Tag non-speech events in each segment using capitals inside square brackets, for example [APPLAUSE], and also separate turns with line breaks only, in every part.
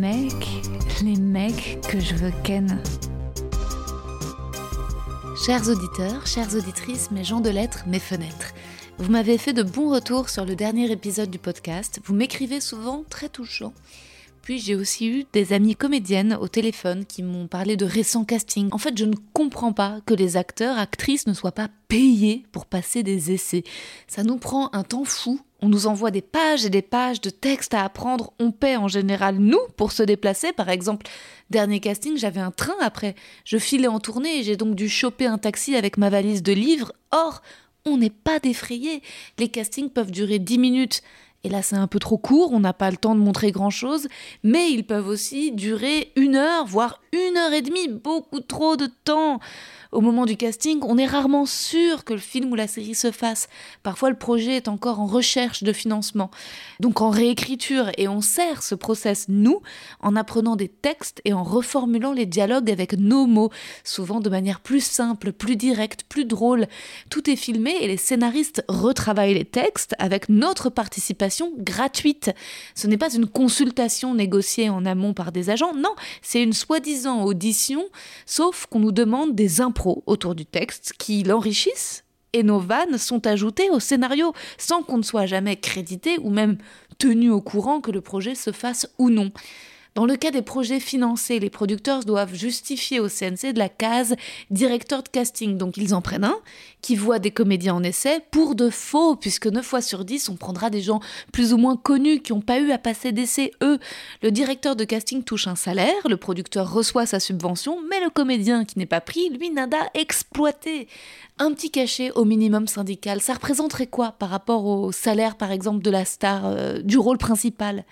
Mecs, les mecs que je veux ken. Chers auditeurs, chères auditrices, mes gens de lettres, mes fenêtres. Vous m'avez fait de bons retours sur le dernier épisode du podcast. Vous m'écrivez souvent très touchant. J'ai aussi eu des amies comédiennes au téléphone qui m'ont parlé de récents castings. En fait, je ne comprends pas que les acteurs, actrices ne soient pas payés pour passer des essais. Ça nous prend un temps fou. On nous envoie des pages et des pages de textes à apprendre. On paie en général nous pour se déplacer. Par exemple, dernier casting, j'avais un train après. Je filais en tournée et j'ai donc dû choper un taxi avec ma valise de livres. Or, on n'est pas défrayé. Les castings peuvent durer 10 minutes. Et là, c'est un peu trop court, on n'a pas le temps de montrer grand-chose, mais ils peuvent aussi durer une heure, voire une heure et demie, beaucoup trop de temps. Au moment du casting, on est rarement sûr que le film ou la série se fasse. Parfois, le projet est encore en recherche de financement, donc en réécriture, et on sert ce process, nous, en apprenant des textes et en reformulant les dialogues avec nos mots, souvent de manière plus simple, plus directe, plus drôle. Tout est filmé et les scénaristes retravaillent les textes avec notre participation gratuite. Ce n'est pas une consultation négociée en amont par des agents, non, c'est une soi-disant audition, sauf qu'on nous demande des impôts autour du texte qui l'enrichissent et nos vannes sont ajoutées au scénario sans qu'on ne soit jamais crédité ou même tenu au courant que le projet se fasse ou non. Dans le cas des projets financés, les producteurs doivent justifier au CNC de la case directeur de casting. Donc ils en prennent un qui voit des comédiens en essai pour de faux, puisque 9 fois sur 10, on prendra des gens plus ou moins connus qui n'ont pas eu à passer d'essai, eux. Le directeur de casting touche un salaire, le producteur reçoit sa subvention, mais le comédien qui n'est pas pris, lui, n'a d'à exploiter. Un petit cachet au minimum syndical, ça représenterait quoi par rapport au salaire, par exemple, de la star, euh, du rôle principal?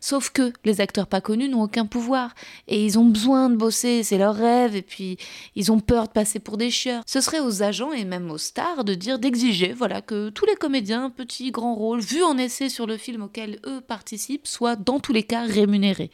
Sauf que les acteurs pas connus n'ont aucun pouvoir et ils ont besoin de bosser, c'est leur rêve et puis ils ont peur de passer pour des chieurs. Ce serait aux agents et même aux stars de dire d'exiger voilà que tous les comédiens, petits, grands rôles, vus en essai sur le film auquel eux participent, soient dans tous les cas rémunérés.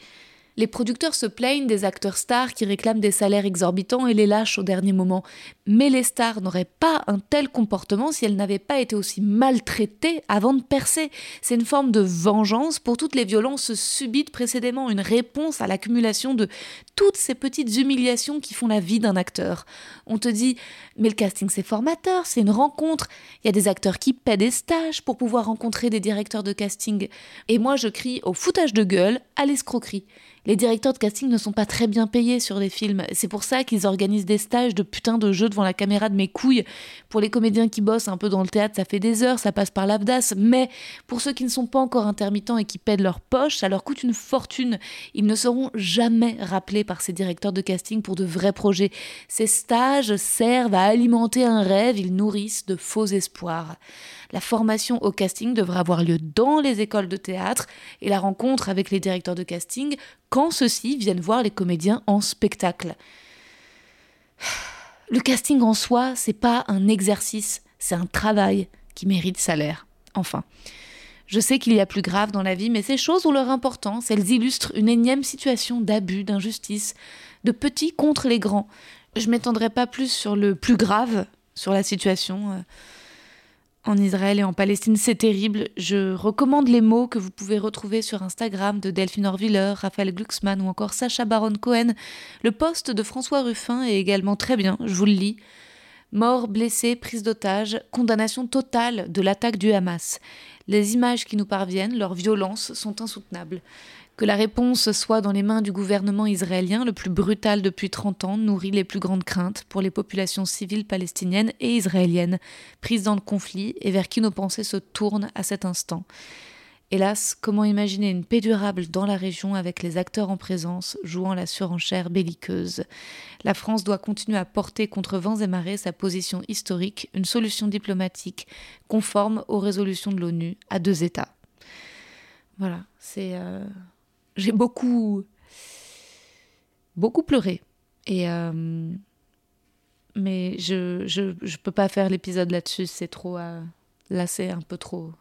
Les producteurs se plaignent des acteurs stars qui réclament des salaires exorbitants et les lâchent au dernier moment. Mais les stars n'auraient pas un tel comportement si elles n'avaient pas été aussi maltraitées avant de percer. C'est une forme de vengeance pour toutes les violences subites précédemment, une réponse à l'accumulation de toutes ces petites humiliations qui font la vie d'un acteur. On te dit, mais le casting c'est formateur, c'est une rencontre. Il y a des acteurs qui paient des stages pour pouvoir rencontrer des directeurs de casting. Et moi je crie au foutage de gueule, à l'escroquerie. Les directeurs de casting ne sont pas très bien payés sur des films. C'est pour ça qu'ils organisent des stages de putain de jeux devant la caméra de mes couilles. Pour les comédiens qui bossent un peu dans le théâtre, ça fait des heures, ça passe par l'abdas. Mais pour ceux qui ne sont pas encore intermittents et qui paient de leur poche, ça leur coûte une fortune. Ils ne seront jamais rappelés par ces directeurs de casting pour de vrais projets. Ces stages servent à alimenter un rêve, ils nourrissent de faux espoirs. La formation au casting devrait avoir lieu dans les écoles de théâtre et la rencontre avec les directeurs de casting ceux-ci viennent voir les comédiens en spectacle. Le casting en soi, c'est pas un exercice, c'est un travail qui mérite salaire. Enfin. Je sais qu'il y a plus grave dans la vie, mais ces choses ont leur importance. Elles illustrent une énième situation d'abus, d'injustice, de petits contre les grands. Je m'étendrai pas plus sur le plus grave, sur la situation. En Israël et en Palestine, c'est terrible. Je recommande les mots que vous pouvez retrouver sur Instagram de Delphine Orviller, Raphaël Glucksmann ou encore Sacha Baron Cohen. Le poste de François Ruffin est également très bien, je vous le lis. Morts, blessés, prise d'otages, condamnation totale de l'attaque du Hamas. Les images qui nous parviennent, leur violence, sont insoutenables. Que la réponse soit dans les mains du gouvernement israélien, le plus brutal depuis 30 ans, nourrit les plus grandes craintes pour les populations civiles palestiniennes et israéliennes, prises dans le conflit et vers qui nos pensées se tournent à cet instant. Hélas, comment imaginer une paix durable dans la région avec les acteurs en présence jouant la surenchère belliqueuse? La France doit continuer à porter contre vents et marées sa position historique, une solution diplomatique conforme aux résolutions de l'ONU à deux États. Voilà, c'est. Euh, j'ai beaucoup. beaucoup pleuré. Et. Euh, mais je, je, peux pas faire l'épisode là-dessus, c'est trop. Euh, là, c'est un peu trop.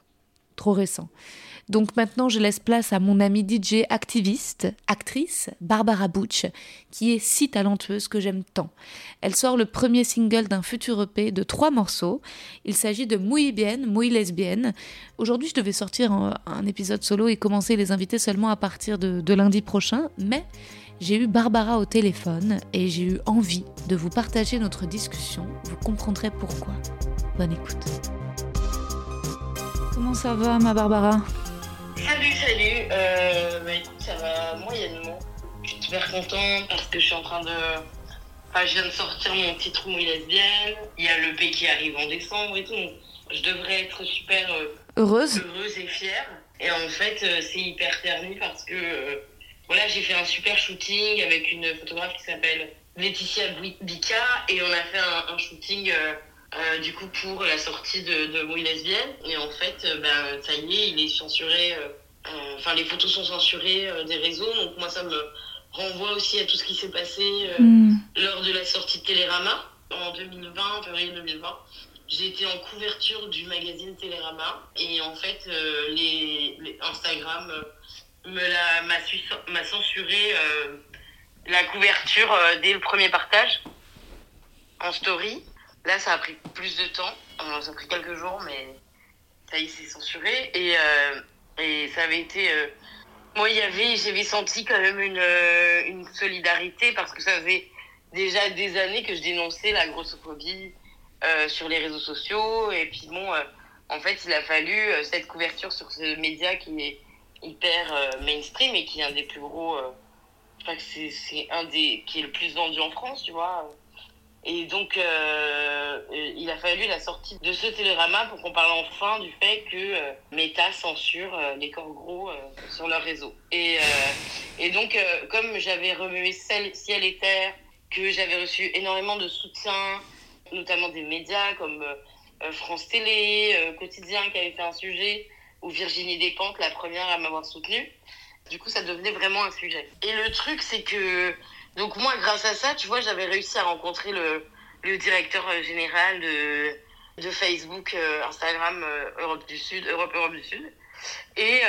Trop récent. Donc maintenant, je laisse place à mon amie DJ activiste, actrice, Barbara Butch, qui est si talentueuse que j'aime tant. Elle sort le premier single d'un futur EP de trois morceaux. Il s'agit de Muy Bien, Muy Lesbienne. Aujourd'hui, je devais sortir un, épisode solo et commencer les invités seulement à partir de, de lundi prochain, mais j'ai eu Barbara au téléphone et j'ai eu envie de vous partager notre discussion. Vous comprendrez pourquoi. Bonne écoute. Comment ça va, ma Barbara
Salut, salut. Euh, bah, écoute, ça va moyennement. Je suis super contente parce que je suis en train de. Enfin, je viens de sortir mon titre Mouille lesbienne. Il y a le P qui arrive en décembre et tout. je devrais être super euh,
heureuse.
heureuse et fière. Et en fait, euh, c'est hyper terni parce que voilà, j'ai fait un super shooting avec une photographe qui s'appelle Laetitia Bika et on a fait un, un shooting euh, du coup pour la sortie de, de Mouille lesbienne. Et en fait, euh, ben, ça y est, il est censuré. Euh, enfin, les photos sont censurées des réseaux. Donc moi, ça me renvoie aussi à tout ce qui s'est passé mm. lors de la sortie de Télérama en 2020, février 2020. J'ai été en couverture du magazine Télérama et en fait, les, Instagram m'a censuré la couverture dès le premier partage en story. Là, ça a pris plus de temps. ça a pris quelques jours, mais ça y est, c'est censuré. Et, euh, et ça avait été. Euh, moi, avait, j'avais senti quand même une, euh, une solidarité parce que ça faisait déjà des années que je dénonçais la grossophobie sur les réseaux sociaux. Et puis, bon, en fait, il a fallu cette couverture sur ce média qui est hyper mainstream et qui est un des plus gros. je crois que c'est un des qui est le plus vendu en France, tu vois. Et donc, euh, il a fallu la sortie de ce télérama pour qu'on parle enfin du fait que euh, Meta censure euh, les corps gros sur leur réseau. Et, et donc, comme j'avais remué ciel et terre, que j'avais reçu énormément de soutien, notamment des médias comme France Télé, Quotidien qui avait fait un sujet, ou Virginie Despentes, la première à m'avoir soutenue. Du coup, ça devenait vraiment un sujet. Et le truc, c'est que donc moi, grâce à ça, tu vois, j'avais réussi à rencontrer le, le directeur euh, général de, de Facebook, euh, Instagram euh, Europe du Sud, Europe Europe du Sud, et,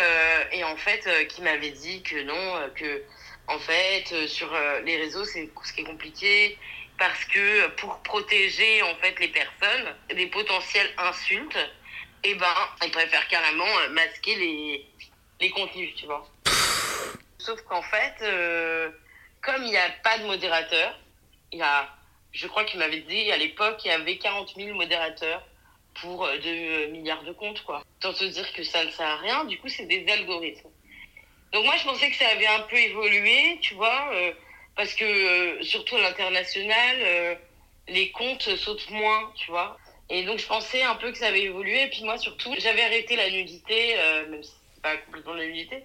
et en fait, qui m'avait dit que non, que en fait, sur les réseaux, c'est ce qui est compliqué parce que pour protéger en fait les personnes des potentielles insultes, et eh ben, ils préfèrent carrément masquer les les contenus, tu vois. Sauf qu'en fait comme il n'y a pas de modérateur, il y a, je crois qu'il m'avait dit à l'époque, il y avait 40 000 modérateurs pour 2 euh, milliards de comptes, quoi. Tant se dire que ça ne sert à rien, du coup, c'est des algorithmes. Donc moi, je pensais que ça avait un peu évolué, tu vois, euh, parce que euh, surtout à l'international, les comptes sautent moins, tu vois. Et donc je pensais un peu que ça avait évolué. Et puis moi, surtout, j'avais arrêté la nudité, même si c'est pas complètement la nudité,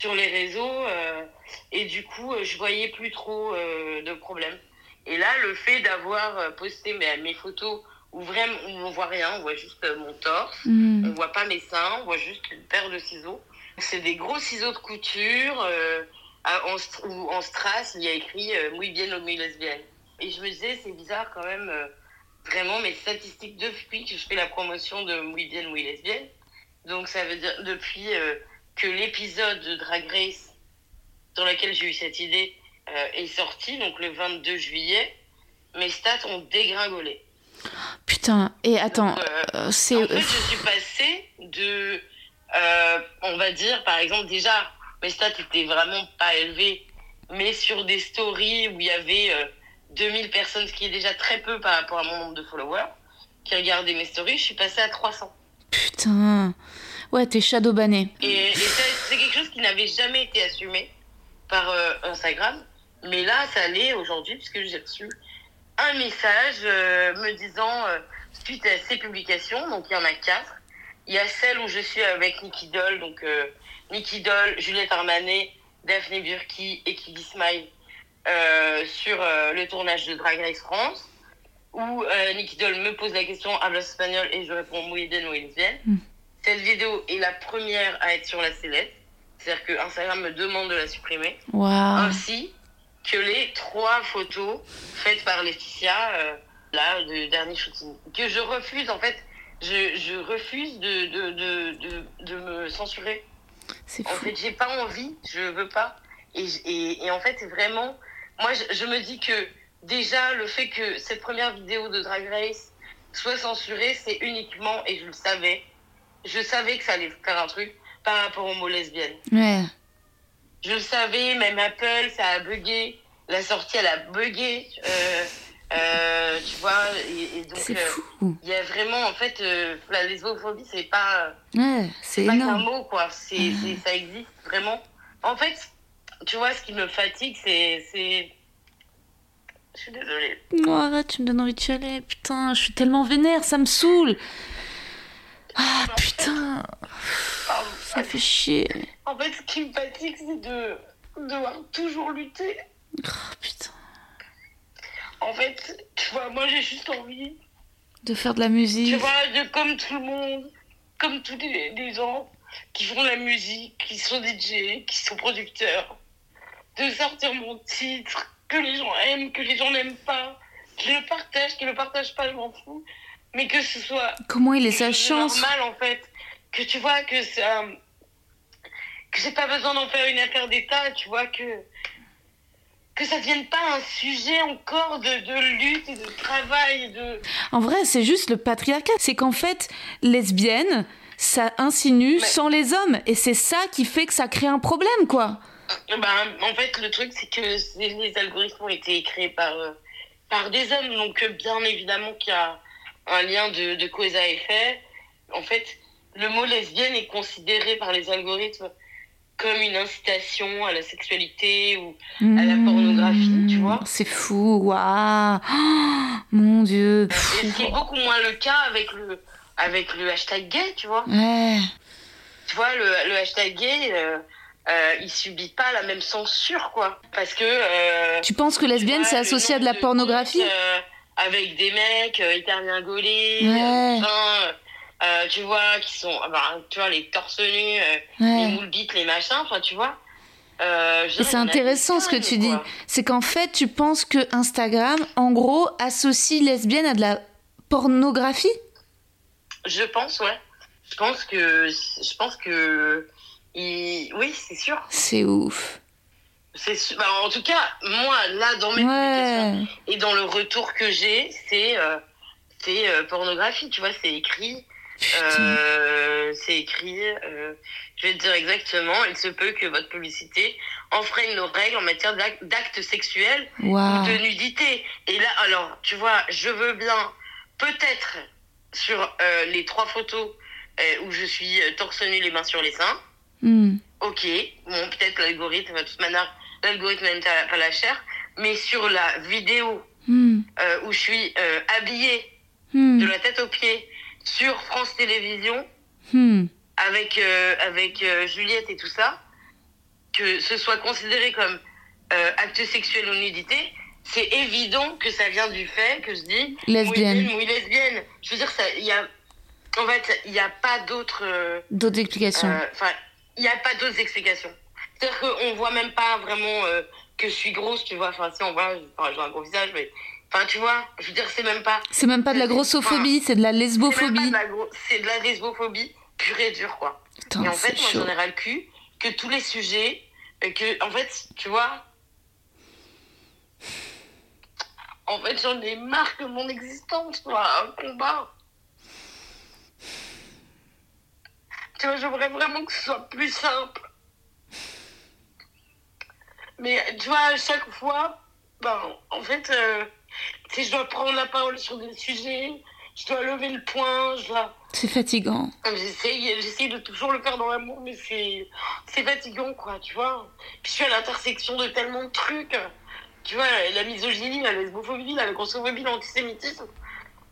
sur les réseaux euh, et du coup euh, je voyais plus trop euh, de problèmes. Et là le fait d'avoir posté mes, mes photos où vraiment on voit rien on voit juste mon torse mm. on voit pas mes seins on voit juste une paire de ciseaux. C'est des gros ciseaux de couture en, où en strass il y a écrit muy bien muy lesbienne et je me disais c'est bizarre quand même vraiment mes statistiques depuis que je fais la promotion de muy bien muy lesbienne donc ça veut dire depuis que l'épisode de Drag Race dans lequel j'ai eu cette idée euh, est sorti, donc le 22 juillet, mes stats ont dégringolé.
Putain, et attends,
Euh,
euh, c'est.
En fait, je suis passée de, euh, on va dire, par exemple, déjà, mes stats étaient vraiment pas élevées, mais sur des stories où il y avait euh, 2000 personnes, ce qui est déjà très peu par rapport à mon nombre de followers, qui regardaient mes stories, je suis passée à 300.
Putain. Ouais, t'es shadowbanné.
Et, et qui n'avait jamais été assumé par euh, Instagram. Mais là, ça l'est aujourd'hui, puisque j'ai reçu un message euh, me disant, euh, suite à ces publications, donc il y en a quatre, il y a celle où je suis avec Nicky Doll, donc Nicky Doll, Juliette Armanet, Daphné Burki et Kiki Smile sur le tournage de Drag Race France, où Nicky Doll me pose la question à espagnol et je réponds muy bien, muy bien.
Mm.
Cette vidéo est la première à être sur la sellette, c'est-à-dire que Instagram me demande de la supprimer ainsi que les trois photos faites par Laetitia, euh, là, du dernier shooting. Que je refuse, en fait, je, je refuse de, de, de, de, de me censurer.
C'est
En fait, j'ai pas envie, je veux pas. Et, et, et en fait, c'est vraiment. Moi, je, je me dis que déjà, le fait que cette première vidéo de Drag Race soit censurée, c'est uniquement, et je le savais, je savais que ça allait faire un truc par rapport aux mots lesbiennes.
Ouais.
Je le savais, même Apple, ça a bugué. La sortie, elle a bugué. Euh, euh, tu vois, et, et donc, euh, il y a vraiment, en fait, la lesbophobie, c'est pas,
Ouais, c'est
pas qu'un mot, quoi. C'est, ça existe vraiment. En fait, tu vois, ce qui me fatigue, c'est. c'est... Je suis désolée.
Non, arrête, tu me donnes envie de chialer. Putain, je suis tellement vénère, ça me saoule. Ah, putain,
Pardon.
ça fait chier.
En fait, ce qui me fatigue, c'est de devoir toujours lutter.
Oh, putain.
En fait, tu vois, moi, j'ai juste envie
De faire de la
Tu
musique.
vois, de, comme tout le monde, comme tous les, les gens qui font de la musique, qui sont DJ, qui sont producteurs, de sortir mon titre, que les gens aiment, que les gens n'aiment pas, qu'ils le partagent, qu'ils le partagent pas, je m'en fous, mais que ce soit
Comment il est sa chance
normal en fait, que tu vois que ça, que j'ai pas besoin d'en faire une affaire d'État, tu vois que que ça devienne pas un sujet encore de, de lutte et de travail de
En vrai, c'est juste le patriarcat. C'est qu'en fait, lesbienne, ça insinue sans les hommes. Et c'est ça qui fait que ça crée un problème, quoi.
Ben, en fait, le truc, c'est que les, algorithmes ont été créés par, euh, par des hommes. Donc, euh, bien évidemment qu'il y a un lien de, de cause à effet. En fait, le mot lesbienne est considéré par les algorithmes comme une incitation à la sexualité ou à la pornographie, tu vois.
C'est fou, waouh. Oh, [GASPS] mon Dieu.
Et ce qui est beaucoup moins le cas avec le, avec le hashtag gay, tu vois.
Ouais.
Tu vois, le, le hashtag gay, euh, euh, il subit pas la même censure, quoi. Parce que... euh,
Tu penses que lesbienne, c'est associé à de la pornographie
Avec des mecs euh, hyper bien gaulés,
Ouais.
euh, euh, tu vois, qui sont, ah bah, tu vois, les torse nus, euh, les
Ouais.
moules bites, les machins, enfin, tu vois. Euh,
c'est intéressant ce que tu dis. C'est qu'en fait, tu penses que Instagram, en gros, associe lesbienne à de la pornographie?
Je pense, ouais. Je pense que, je pense que, il- oui, c'est sûr.
C'est ouf.
C'est. Bah, en tout cas, moi, là, dans mes publications,
Ouais.
Et dans le retour que j'ai, c'est euh, c'est euh, pornographie, tu vois, c'est écrit. Euh, c'est écrit, je vais te dire exactement, il se peut que votre publicité enfreigne nos règles en matière d'ac- d'actes sexuels ou de nudité. Et là, alors, tu vois, je veux bien, peut-être, sur les trois photos où je suis torse nu, les mains sur les seins,
Hmm.
ok, bon, peut-être l'algorithme, de toute manière, l'algorithme n'aime pas la chair, mais sur la vidéo
Hmm.
euh, où je suis euh, habillée
Hmm.
de la tête aux pieds sur France Télévisions
Hmm.
avec, euh, avec Juliette et tout ça, que ce soit considéré comme acte sexuel ou nudité, c'est évident que ça vient du fait que je dis
Lesbienne.
oui, lesbienne. Je veux dire, ça, y a, en fait, il n'y a pas d'autres.
D'autres explications.
Enfin, il n'y a pas d'autres explications. C'est-à-dire qu'on voit même pas vraiment euh, que je suis grosse, tu vois. Enfin, si on voit, j'ai un gros visage, mais. Enfin, tu vois, je veux dire, c'est même pas.
c'est même pas de la grossophobie, c'est de la lesbophobie.
C'est de la lesbophobie pure et dure, quoi.
Putain,
et en fait, moi, j'en ai ras le cul que tous les sujets, que, en fait, tu vois. En fait, j'en ai marre que mon existence soit un combat. Tu vois, j'aimerais vraiment que ce soit plus simple. Mais tu vois, à chaque fois, ben, en fait, euh, si je dois prendre la parole sur des sujets, je dois lever le poing, je dois...
C'est fatigant.
J'essaye, de toujours le faire dans l'amour, mais c'est, c'est fatigant, quoi, tu vois. Puis je suis à l'intersection de tellement de trucs. Tu vois, la misogynie, la lesbophobie, la grossophobie, l'antisémitisme.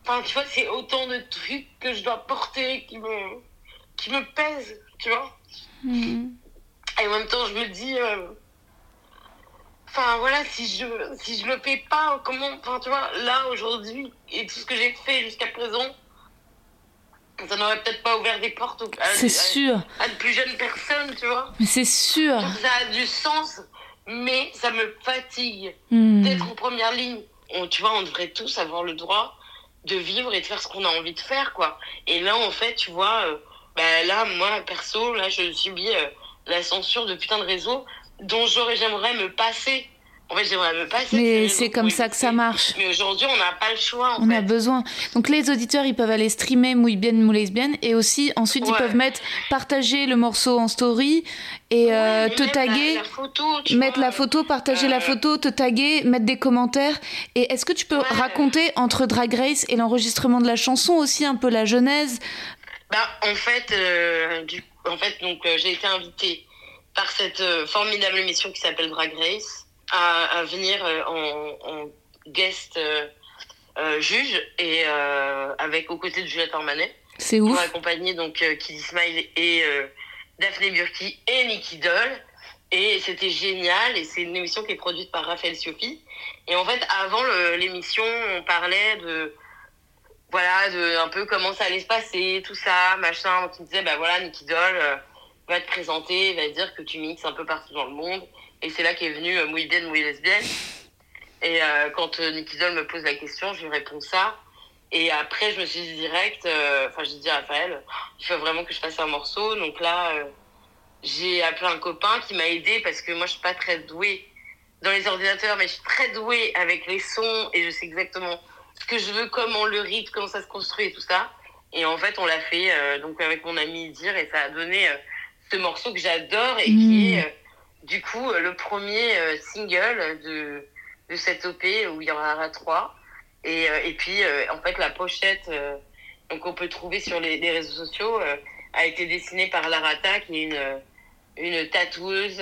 Enfin, tu vois, c'est autant de trucs que je dois porter qui me, qui me pèsent, tu vois.
Hmm.
Et en même temps, je me dis... euh, Enfin voilà, si je si je le fais pas, comment, enfin tu vois, là aujourd'hui et tout ce que j'ai fait jusqu'à présent, ça n'aurait peut-être pas ouvert des portes à,
C'est
à-
sûr.
à de plus jeunes personnes, tu vois.
Mais c'est sûr.
Ça a du sens, mais ça me fatigue
Hmm.
d'être en première ligne. On, tu vois, on devrait tous avoir le droit de vivre et de faire ce qu'on a envie de faire, quoi. Et là, en fait, tu vois, euh, bah, là, moi, perso, là, je subis euh, la censure de putain de réseaux dont j'aurais, j'aimerais me passer. En fait, j'aimerais me passer.
Mais c'est comme ça que ça marche.
Mais aujourd'hui, on n'a pas le choix, en
On
fait.
a besoin. Donc les auditeurs, ils peuvent aller streamer Mouille bien, Mouille lesbienne et aussi ensuite ils peuvent mettre partager le morceau en story et euh,
Ouais,
te taguer,
La, la photo,
mettre
vois.
la photo, partager la
euh,
photo, te taguer, mettre des commentaires. Et est-ce que tu peux
Ouais.
raconter entre Drag Race et l'enregistrement de la chanson aussi un peu la genèse?
Bah, en fait, euh, du, en fait, donc j'ai été invitée par cette euh, formidable émission qui s'appelle Drag Race à, à venir euh, en, en guest euh, juge et avec aux côtés de Juliette Armanet
C'est
pour
ouf.
accompagner donc Kid Smile et Daphné Burki et Nicky Doll. Et c'était génial. Et c'est une émission qui est produite par Raphaël Siopi. Et en fait, avant l'émission, on parlait de voilà, de un peu comment ça allait se passer, tout ça, machin. Qui me disait, bah voilà, Nicky Doll va te présenter, va dire que tu mixes un peu partout dans le monde. Et c'est là qu'est venue euh, Mouille bien, Mouille lesbienne. Et euh, quand euh, Nicky Doll me pose la question, je lui réponds ça. Et après, je me suis dit direct, euh, enfin, j'ai dit à Raphaël, il faut vraiment que je fasse un morceau. Donc là, euh, j'ai appelé un copain qui m'a aidé parce que moi, je suis pas très douée dans les ordinateurs, mais je suis très douée avec les sons et je sais exactement ce que je veux, comment le rythme, comment ça se construit et tout ça. Et en fait, on l'a fait donc avec mon ami Dir et ça a donné ce morceau que j'adore et qui
Mm.
est euh, du coup euh, le premier euh, single de, de cette OP où il y en aura trois. Et, euh, et puis, euh, en fait, la pochette euh, donc on peut trouver sur les, les réseaux sociaux euh, a été dessinée par Larata, qui est une, une tatoueuse.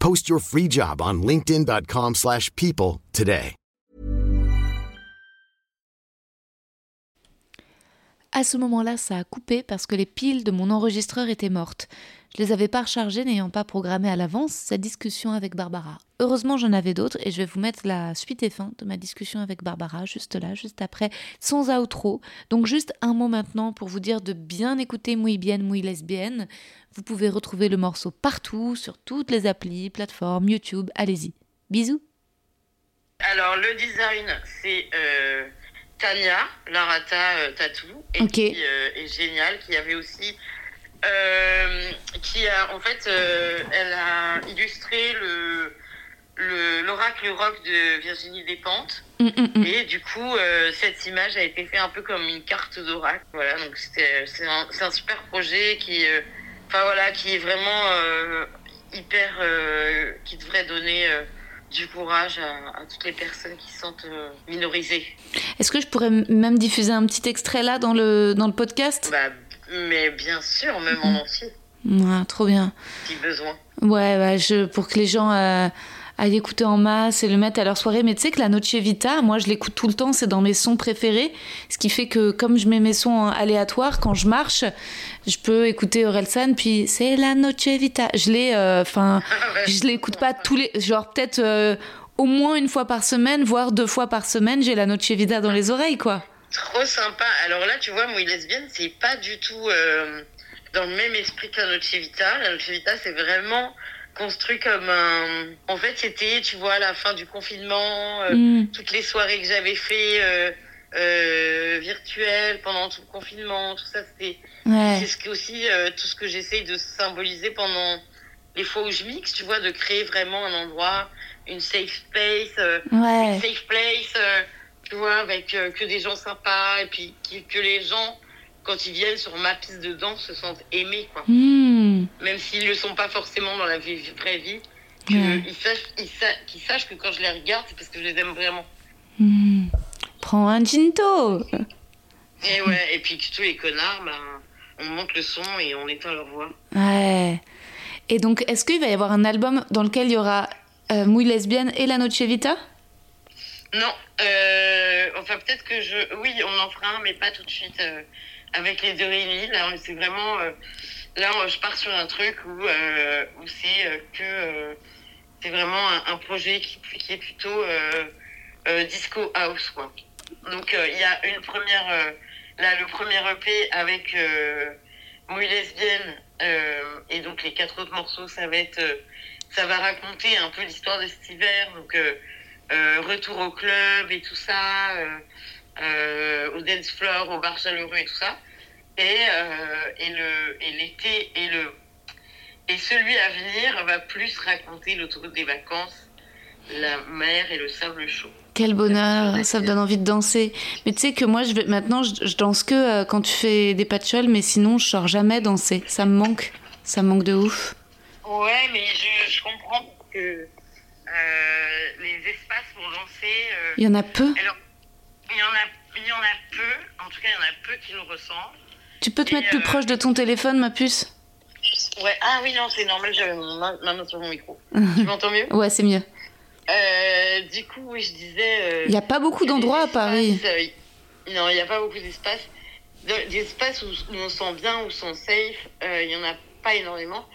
Post your free job on linkedin.com/people slash people today.
À ce moment-là, ça a coupé parce que les piles de mon enregistreur étaient mortes. Je les avais pas rechargées n'ayant pas programmé à l'avance cette discussion avec Barbara. Heureusement, j'en avais d'autres et je vais vous mettre la suite et fin de ma discussion avec Barbara juste là, juste après, sans outro. Donc juste un mot maintenant pour vous dire de bien écouter Mouille bien, Mouille lesbienne. Vous pouvez retrouver le morceau partout, sur toutes les applis, plateformes, YouTube. Allez-y. Bisous.
Alors, le design, c'est euh, Tania, Larata euh, et
Ok.
qui euh, est géniale, qui avait aussi. Euh, qui a, en fait, euh, elle a illustré le le- l'oracle rock de Virginie Despentes.
Hum, hum, hum.
Et du coup, euh, cette image a été faite un peu comme une carte d'oracle. Voilà, donc c'est un, super projet qui, euh, voilà, qui est vraiment euh, hyper, qui devrait donner du courage à, à toutes les personnes qui se sentent minorisées.
Est-ce que je pourrais même diffuser un petit extrait là dans le, dans le podcast?
Bah, mais bien sûr, même en entier,
Ouais, Trop bien.
si besoin.
Ouais, ouais, je, pour que les gens euh, aillent écouter en masse et le mettre à leur soirée. Mais tu sais que la Noche Vita, moi je l'écoute tout le temps, c'est dans mes sons préférés. Ce qui fait que comme je mets mes sons aléatoires, quand je marche, je peux écouter Orelsan, puis c'est la Noche Vita. Je l'ai, euh, enfin, [LAUGHS] je l'écoute pas tous les. Genre peut-être. euh, au moins une fois par semaine, voire deux fois par semaine, j'ai la Noche Vida dans les oreilles, quoi.
Trop sympa. Alors là, tu vois, moi, lesbienne, c'est pas du tout euh, dans le même esprit que la Noche Vita. La Noche Vita, c'est vraiment construit comme un. En fait, c'était, tu vois, à la fin du confinement, euh,
Mm.
toutes les soirées que j'avais fait euh, euh, virtuelles pendant tout le confinement, tout ça, c'était.
Ouais.
C'est ce que aussi euh, tout ce que j'essaye de symboliser pendant les fois où je mixe, tu vois, de créer vraiment un endroit, une safe space, une safe place, euh, tu vois, avec euh, que des gens sympas et puis qui- que les gens, quand ils viennent sur ma piste de danse, se sentent aimés, quoi.
Hmm.
Même s'ils le sont pas forcément dans la vie- vraie vie,
Ouais.
qu'ils sachent, ils sa- qu'ils sachent que quand je les regarde, c'est parce que je les aime vraiment.
Hmm. Prends un ginto.
Et ouais, et puis que tous les connards, ben, on monte le son et on éteint leur voix.
Ouais. Et donc, est-ce qu'il va y avoir un album dans lequel il y aura euh, Mouille lesbienne et la Noche Vita?
Non, euh, enfin peut-être que je... Oui, on en fera un, mais pas tout de suite euh, avec les deux réunis. Là, c'est vraiment... euh, là, je pars sur un truc où, euh, où c'est euh, que... c'est vraiment un, projet qui, est plutôt disco house, quoi. Donc, il y a une première... là, le premier EP avec euh, Mouille lesbienne et donc les quatre autres morceaux, ça va être... ça va raconter un peu l'histoire de cet hiver, donc... euh, retour au club et tout ça, euh, euh, au dance floor, au bar chaleureux et tout ça. Et, et le et l'été et le et celui à venir va plus raconter l'autoroute des vacances, la mer et le sable chaud.
Quel bonheur, ça me donne envie de danser. Mais tu sais que moi, je vais, maintenant, je, je danse que euh, quand tu fais des patchoules, mais sinon, je sors jamais danser. Ça me manque. Ça me manque de ouf.
Ouais, mais je, je comprends que les espaces pour danser. euh,
Il y en a peu.
alors, il y en a il y en a peu, en tout cas il y en a peu qui le ressentent.
Tu peux te
Et,
mettre plus
euh,
proche de ton téléphone, ma puce
Ouais, ah oui, non, c'est normal, j'avais mon ma ma main sur mon micro. [LAUGHS] tu m'entends mieux
Ouais, c'est mieux.
euh, Du coup, oui, je disais. euh,
Il n'y a pas beaucoup d'endroits à Paris.
euh, non, il n'y a pas beaucoup d'espaces. De- Des espaces où, où on se sent bien, où on se sent safe, euh, il n'y en a pas énormément.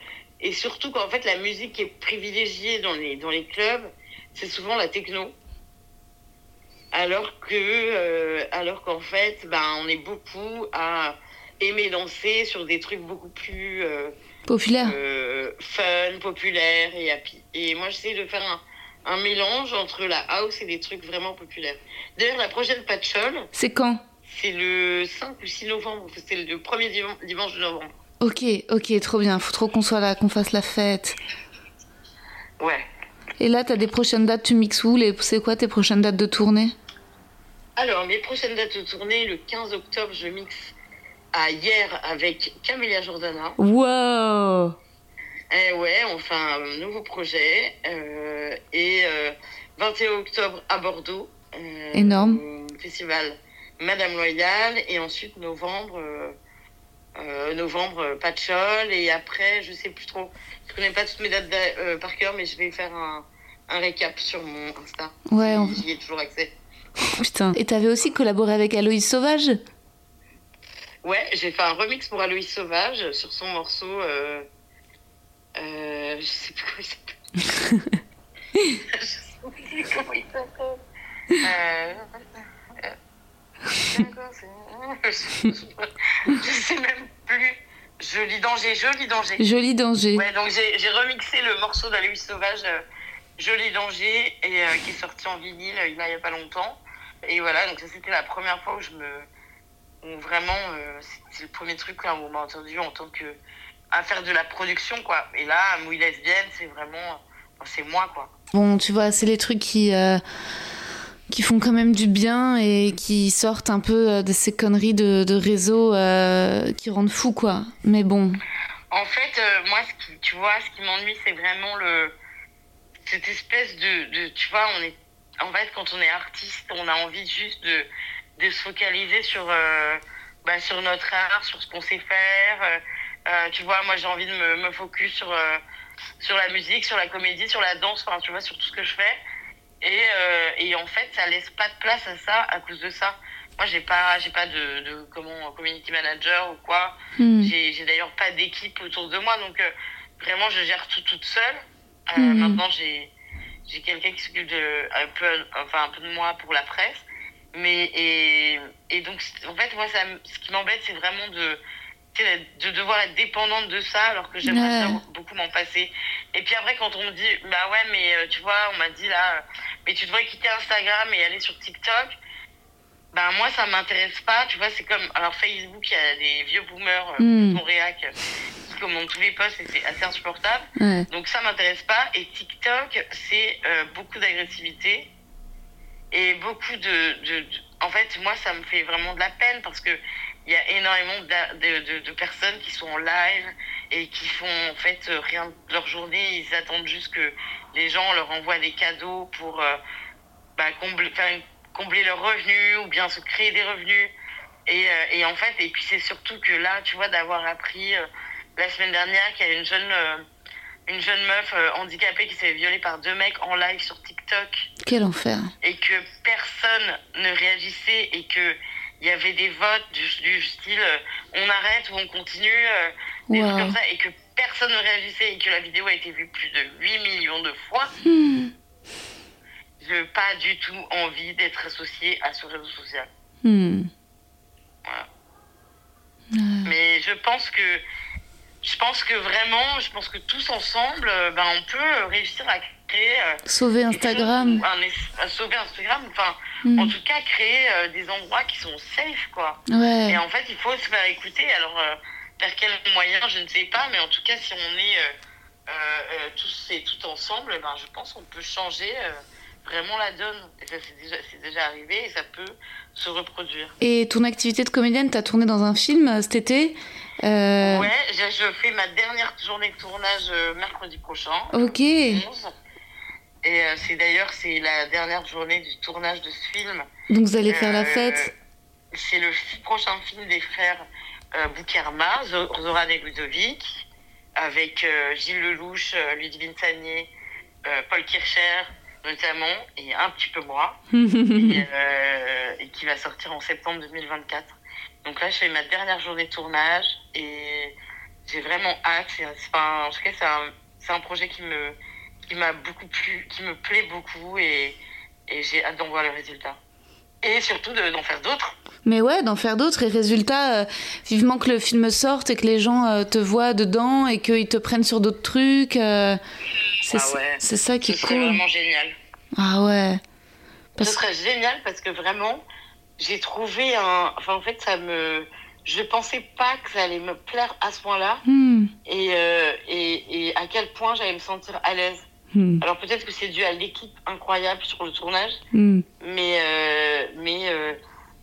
Et surtout qu'en fait, la musique qui est privilégiée dans les, dans les clubs, c'est souvent la techno. Alors que, euh, alors qu'en fait, ben, on est beaucoup à aimer danser sur des trucs beaucoup plus euh,
Populaire.
euh, fun, populaire et happy. Et moi, j'essaie de faire un, un mélange entre la house et des trucs vraiment populaires. D'ailleurs, la prochaine patchole,
C'est quand?
c'est le 5 ou 6 novembre. C'est le premier diman- dimanche de novembre.
Ok, ok, trop bien. Faut trop qu'on soit là, qu'on fasse la fête.
Ouais.
Et là, t'as des prochaines dates, tu mixes où les... C'est quoi tes prochaines dates de tournée?
Alors, mes prochaines dates de tournée, le 15 octobre, je mixe à hier avec Camélia Jordana.
Wow
Eh ouais, on fait un nouveau projet. euh, et euh, 21 octobre à Bordeaux. euh,
Énorme.
Festival Madame Loyale. Et ensuite, novembre, euh, euh, novembre euh, Patchol. Et après, je sais plus trop. Je connais pas toutes mes dates d'a- euh, par cœur, mais je vais faire un, un récap sur mon Insta.
Ouais, on-
J'y ai toujours accès. [LAUGHS]
Putain. Et t'avais aussi collaboré avec Aloïs Sauvage?
Ouais, j'ai fait un remix pour Aloïs Sauvage sur son morceau. Euh, euh, je sais plus comment il s'appelle. [LAUGHS] [LAUGHS] je sais plus comment il s'appelle. Euh, euh, d'accord, c'est- [LAUGHS] je sais même plus. Joli danger, joli danger.
Joli danger.
Ouais, donc j'ai remixé le morceau d'Aloïs Sauvage, euh, Joli danger, et, euh, qui est sorti en vinyle euh, il y a pas longtemps. Et voilà, donc ça c'était la première fois où je me. où vraiment, euh, c'est- le premier truc là, où on m'a entendu en tant que. à faire de la production, quoi. Et là, Mouille lesbienne, c'est vraiment. enfin, c'est moi, quoi.
Bon, tu vois, c'est les trucs qui, qui font quand même du bien et qui sortent un peu euh, de ces conneries de, de réseau euh, qui rendent fou, quoi. Mais bon,
En fait, euh, moi, ce qui, tu vois, ce qui m'ennuie, c'est vraiment le cette espèce de, tu vois, on est, en fait, quand on est artiste, on a envie juste de, de se focaliser sur, bah, sur notre art, sur ce qu'on sait faire. tu vois, moi, j'ai envie de me, me focus sur, sur la musique, sur la comédie, sur la danse, enfin, tu vois, sur tout ce que je fais. Et, euh, et en fait, ça laisse pas de place à ça à cause de ça. Moi, j'ai pas, j'ai pas de, de comment community manager ou quoi.
hmm,
J'ai j'ai d'ailleurs pas d'équipe autour de moi, donc euh, vraiment je gère tout toute seule. Euh,
Mhm.
Maintenant j'ai j'ai quelqu'un qui s'occupe de un peu, enfin un peu de moi pour la presse. Mais et, et donc en fait moi ça, ce qui m'embête c'est vraiment de de devoir être dépendante de ça alors que j'aimerais
Ouais.
beaucoup m'en passer. Et puis après quand on me dit bah ouais mais euh, tu vois on m'a dit là euh, mais tu devrais quitter Instagram et aller sur TikTok. Ben moi ça m'intéresse pas, tu vois, c'est comme alors Facebook, il y a des vieux boomers euh,
Mm.
mon réac euh, qui commentent tous les posts et c'est assez insupportable.
Ouais.
Donc ça m'intéresse pas. Et TikTok, c'est euh, beaucoup d'agressivité et beaucoup de, de, de- En fait, moi, ça me fait vraiment de la peine parce que il y a énormément de, de, de personnes qui sont en live et qui font en fait euh, rien de leur journée. Ils attendent juste que les gens leur envoient des cadeaux pour euh, bah, combler, combler leurs revenus ou bien se créer des revenus. Et, euh, et en fait, et puis c'est surtout que là, tu vois, d'avoir appris euh, la semaine dernière qu'il y a une jeune, une jeune meuf handicapée qui s'est violer par deux mecs en live sur TikTok
Quel enfer.
et que personne ne réagissait et que il y avait des votes du, du style euh, on arrête ou on continue, euh, des trucs comme ça, et que personne ne réagissait et que la vidéo a été vue plus de 8 millions de fois.
Hmm.
Je n'ai pas du tout envie d'être associée à ce réseau social.
Hmm.
Voilà. Mais je pense que je pense que vraiment, je pense que tous ensemble, euh, ben, on peut réussir à créer euh,
Sauver Instagram.
un à sauver Instagram. Enfin,
Hmm.
en tout cas, créer euh, des endroits qui sont safe, quoi. Et
Ouais.
en fait, il faut se faire écouter. Alors, euh, vers quel moyen, je ne sais pas, mais en tout cas, si on est euh, euh, euh, tous et tout ensemble, ben, je pense qu'on peut changer euh, vraiment la donne. Et ça, c'est déjà, déjà arrivé et ça peut se reproduire.
Et ton activité de comédienne, t'as tourné dans un film euh, cet été? Euh,
Ouais, je, fais ma dernière journée de tournage euh, mercredi prochain.
Ok.
11. Et euh, c'est d'ailleurs c'est la dernière journée du tournage de ce film.
Donc vous allez faire la
Euh,
fête.
C'est le prochain film des frères euh, Boukerma, Zoran et Ludovic, avec euh, Gilles Lelouch, Ludivine Sagné, Paul Kircher notamment, et un petit peu moi, [LAUGHS] et, et qui va sortir en septembre 2024. Donc là, je fais ma dernière journée de tournage et j'ai vraiment hâte. C'est- c'est- Enfin, en tout cas, c'est un, c'est un projet qui me qui m'a beaucoup plu, qui me plaît beaucoup et, et j'ai hâte d'en voir le résultat. Et surtout de- d'en faire d'autres.
Mais ouais, d'en faire d'autres. Et résultat, euh, vivement que le film sorte et que les gens euh, te voient dedans et qu'ils te prennent sur d'autres trucs. euh, c'est
Ah ouais.
c'est ça qui
Ce
est
serait
cool.
vraiment génial.
Ah ouais.
Ce
Parce-
serait génial parce que vraiment, j'ai trouvé un. Enfin, en fait, ça me. Je pensais pas que ça allait me plaire à ce point-là
Hmm,
et, euh, et, et à quel point j'allais me sentir à l'aise.
hmm,
Alors peut-être que c'est dû à l'équipe incroyable sur le tournage,
hmm.
mais, euh, mais, euh,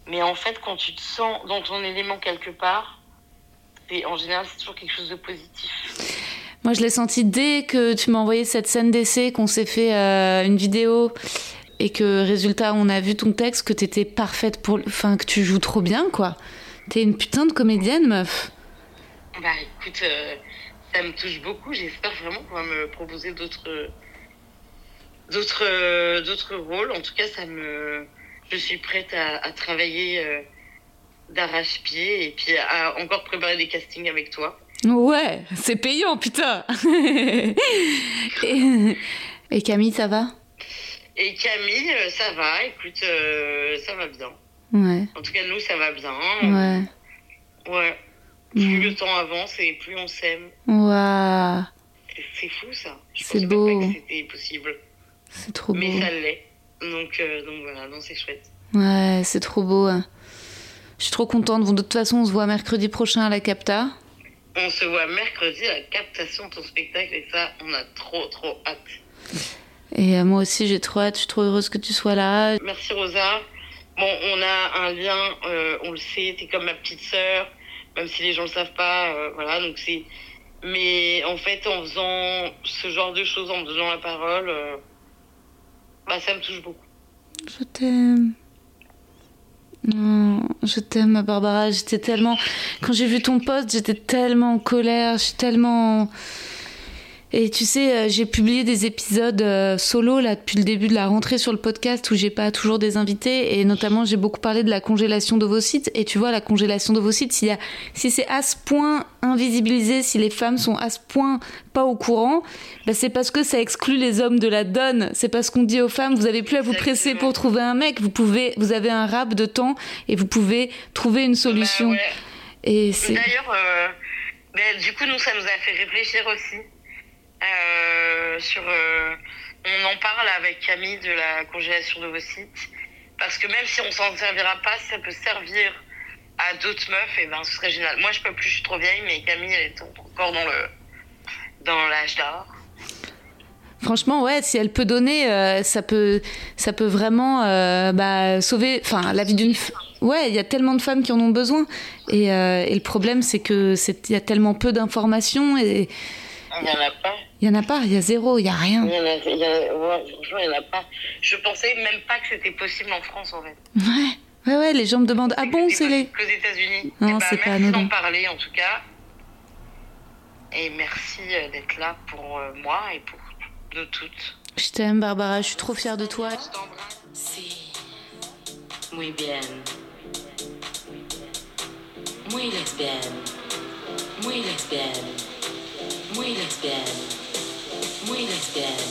mais en fait, quand tu te sens dans ton élément quelque part, c'est en général, c'est toujours quelque chose de positif.
Moi, je l'ai senti dès que tu m'as envoyé cette scène d'essai, qu'on s'est fait une vidéo et que, résultat, on a vu ton texte, que t'étais parfaite pour. le- Enfin, que tu joues trop bien, quoi. T'es une putain de comédienne, meuf.
Bah écoute, euh, ça me touche beaucoup. J'espère vraiment qu'on va me proposer d'autres d'autres euh, d'autres rôles. En tout cas, ça me je suis prête à, à travailler euh, d'arrache-pied et puis à encore préparer des castings avec toi.
Ouais, c'est payant, putain. [LAUGHS] et, et Camille, ça va?
Et Camille, euh, ça va, écoute, euh, ça va bien.
Ouais,
En tout cas, nous, ça va bien.
ouais.
Ouais. Plus
Ouais.
le temps avance et plus on s'aime.
Waouh,
C'est- fou, ça.
C'est beau.
c'était possible.
c'est trop beau.
Mais ça l'est. Donc, euh, donc voilà, non, c'est chouette.
Ouais, c'est trop beau. hein. Je suis trop contente. Bon, de toute façon, on se voit mercredi prochain à la Capta.
On se voit mercredi à la captation de ton spectacle et ça, on a trop, trop hâte.
Et euh, moi aussi, j'ai trop hâte. Je suis trop heureuse que tu sois là.
Merci Rosa. Bon, on a un lien, euh, on le sait, t'es comme ma petite sœur, même si les gens le savent pas, euh, voilà, donc c'est... Mais en fait, en faisant ce genre de choses, en me donnant la parole, euh, bah ça me touche beaucoup.
Je t'aime. Non, je t'aime, ma Barbara. J'étais tellement. Quand j'ai vu ton poste, j'étais tellement en colère. Je suis tellement. Et tu sais, euh, j'ai publié des épisodes euh, solo là depuis le début de la rentrée sur le podcast où j'ai pas toujours des invités et notamment j'ai beaucoup parlé de la congélation d'ovocytes et tu vois la congélation d'ovocytes s'il y a si c'est à ce point invisibilisé, si les femmes sont à ce point pas au courant, bah c'est parce que ça exclut les hommes de la donne. C'est parce qu'on dit aux femmes vous avez plus à vous presser pour trouver un mec, vous pouvez vous avez un rap de temps et vous pouvez trouver une solution.
Bah ouais.
Et c'est
D'ailleurs, euh, ben, du coup, nous, ça nous a fait réfléchir aussi sur. euh, on en parle avec Camille de la congélation d'ovocytes. Parce que même si on s'en servira pas, ça peut servir à d'autres meufs, et ben ce serait génial. Moi, je peux plus, je suis trop vieille, mais Camille, elle est encore dans le dans l'âge d'or.
Franchement, ouais, si elle peut donner, euh, ça peut, ça peut vraiment euh, bah, sauver, enfin, la vie d'une. Ouais, il y a tellement de femmes qui en ont besoin, et, euh, et le problème, c'est que c'est, il y a tellement peu d'informations et
Il y en a pas.
Il y en a pas, il y a zéro, il y a rien.
Il y en a, il y a- ouais, franchement, il y en a pas. Je pensais même pas que c'était possible en France, en fait.
Ouais, ouais, ouais. Les gens me demandent, ah bon, c'est les.
qu'aux États-Unis.
Non,
Eh ben,
c'est pas
merci
anodin.
d'en parler, en tout cas. Et merci euh, d'être là pour euh, moi et pour nous toutes.
Je t'aime, Barbara. Je suis trop fière de toi.
Sí, muy bien. Muy lesbienne. Muy lesbienne. Muy lesbienne. Muy lesbienne.